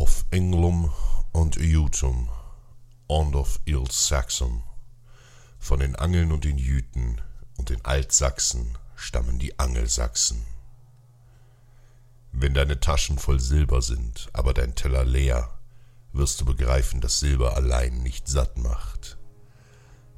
Of Englum und Jutum und of Il Saxum. Von den Angeln und den Jüten und den Altsachsen stammen die Angelsachsen. Wenn deine Taschen voll Silber sind, aber dein Teller leer, wirst du begreifen, dass Silber allein nicht satt macht.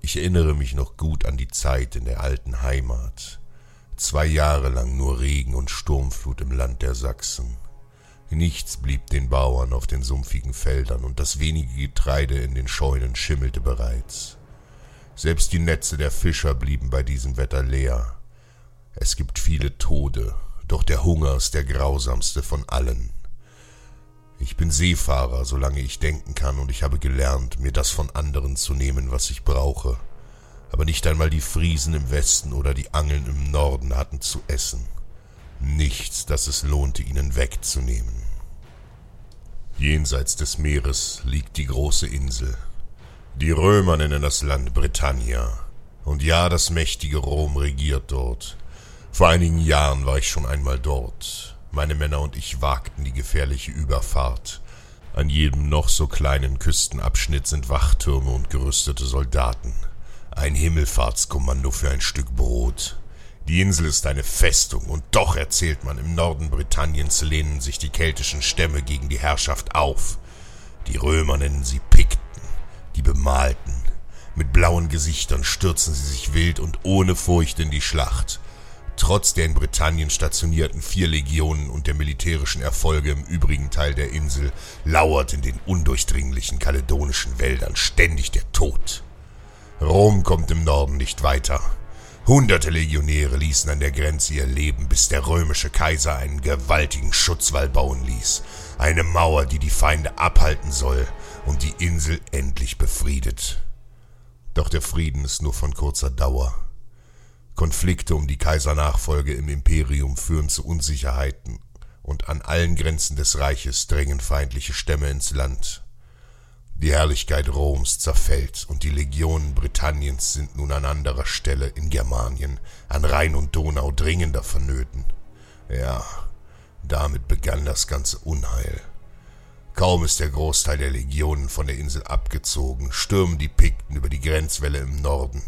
Ich erinnere mich noch gut an die Zeit in der alten Heimat. Zwei Jahre lang nur Regen und Sturmflut im Land der Sachsen. Nichts blieb den Bauern auf den sumpfigen Feldern, und das wenige Getreide in den Scheunen schimmelte bereits. Selbst die Netze der Fischer blieben bei diesem Wetter leer. Es gibt viele Tode, doch der Hunger ist der grausamste von allen. Ich bin Seefahrer, solange ich denken kann, und ich habe gelernt, mir das von anderen zu nehmen, was ich brauche. Aber nicht einmal die Friesen im Westen oder die Angeln im Norden hatten zu essen. Nichts, das es lohnte, ihnen wegzunehmen. Jenseits des Meeres liegt die große Insel. Die Römer nennen das Land Britannia. Und ja, das mächtige Rom regiert dort. Vor einigen Jahren war ich schon einmal dort. Meine Männer und ich wagten die gefährliche Überfahrt. An jedem noch so kleinen Küstenabschnitt sind Wachtürme und gerüstete Soldaten. Ein Himmelfahrtskommando für ein Stück Brot. Die Insel ist eine Festung, und doch erzählt man, im Norden Britanniens lehnen sich die keltischen Stämme gegen die Herrschaft auf. Die Römer nennen sie Pikten, die Bemalten. Mit blauen Gesichtern stürzen sie sich wild und ohne Furcht in die Schlacht. Trotz der in Britannien stationierten vier Legionen und der militärischen Erfolge im übrigen Teil der Insel lauert in den undurchdringlichen kaledonischen Wäldern ständig der Tod. Rom kommt im Norden nicht weiter. Hunderte Legionäre ließen an der Grenze ihr Leben, bis der römische Kaiser einen gewaltigen Schutzwall bauen ließ, eine Mauer, die die Feinde abhalten soll und die Insel endlich befriedet. Doch der Frieden ist nur von kurzer Dauer. Konflikte um die Kaisernachfolge im Imperium führen zu Unsicherheiten, und an allen Grenzen des Reiches drängen feindliche Stämme ins Land. Die Herrlichkeit Roms zerfällt, und die Legionen Britanniens sind nun an anderer Stelle in Germanien, an Rhein und Donau dringender vonnöten. Ja, damit begann das ganze Unheil. Kaum ist der Großteil der Legionen von der Insel abgezogen, stürmen die Pikten über die Grenzwelle im Norden.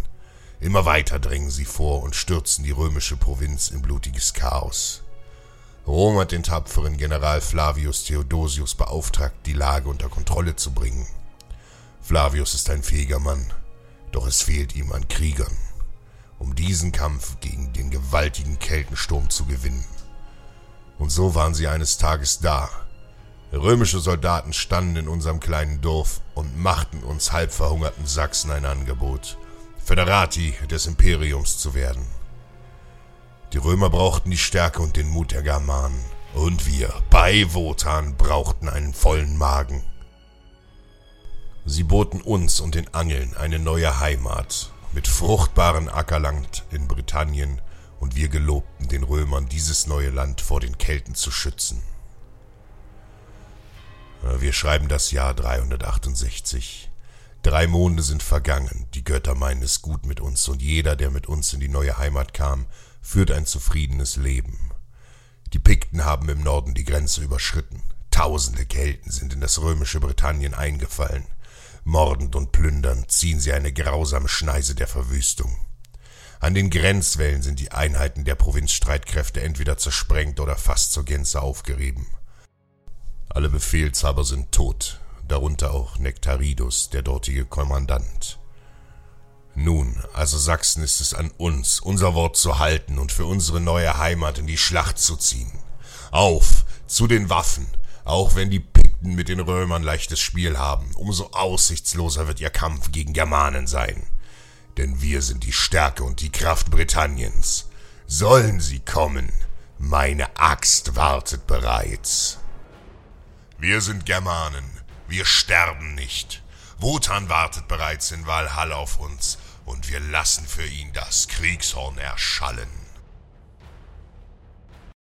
Immer weiter drängen sie vor und stürzen die römische Provinz in blutiges Chaos. Rom hat den tapferen General Flavius Theodosius beauftragt, die Lage unter Kontrolle zu bringen. Flavius ist ein fähiger Mann, doch es fehlt ihm an Kriegern, um diesen Kampf gegen den gewaltigen Keltensturm zu gewinnen. Und so waren sie eines Tages da. Römische Soldaten standen in unserem kleinen Dorf und machten uns halbverhungerten Sachsen ein Angebot, Föderati des Imperiums zu werden. Die Römer brauchten die Stärke und den Mut der Germanen, und wir, bei Wotan, brauchten einen vollen Magen. Sie boten uns und den Angeln eine neue Heimat mit fruchtbaren Ackerland in Britannien und wir gelobten den Römern dieses neue Land vor den Kelten zu schützen. Wir schreiben das Jahr 368. Drei Monde sind vergangen, die Götter meinen es gut mit uns, und jeder, der mit uns in die neue Heimat kam, führt ein zufriedenes Leben. Die Pikten haben im Norden die Grenze überschritten. Tausende Kelten sind in das römische Britannien eingefallen. Mordend und plündernd ziehen sie eine grausame Schneise der Verwüstung. An den Grenzwellen sind die Einheiten der Provinzstreitkräfte entweder zersprengt oder fast zur Gänze aufgerieben. Alle Befehlshaber sind tot, darunter auch Nektaridus, der dortige Kommandant. Nun, also Sachsen ist es an uns, unser Wort zu halten und für unsere neue Heimat in die Schlacht zu ziehen. Auf, zu den Waffen, auch wenn die Pikten mit den Römern leichtes Spiel haben, umso aussichtsloser wird ihr Kampf gegen Germanen sein. Denn wir sind die Stärke und die Kraft Britanniens. Sollen sie kommen, meine Axt wartet bereits. Wir sind Germanen, wir sterben nicht. Wotan wartet bereits in Valhall auf uns, und wir lassen für ihn das Kriegshorn erschallen.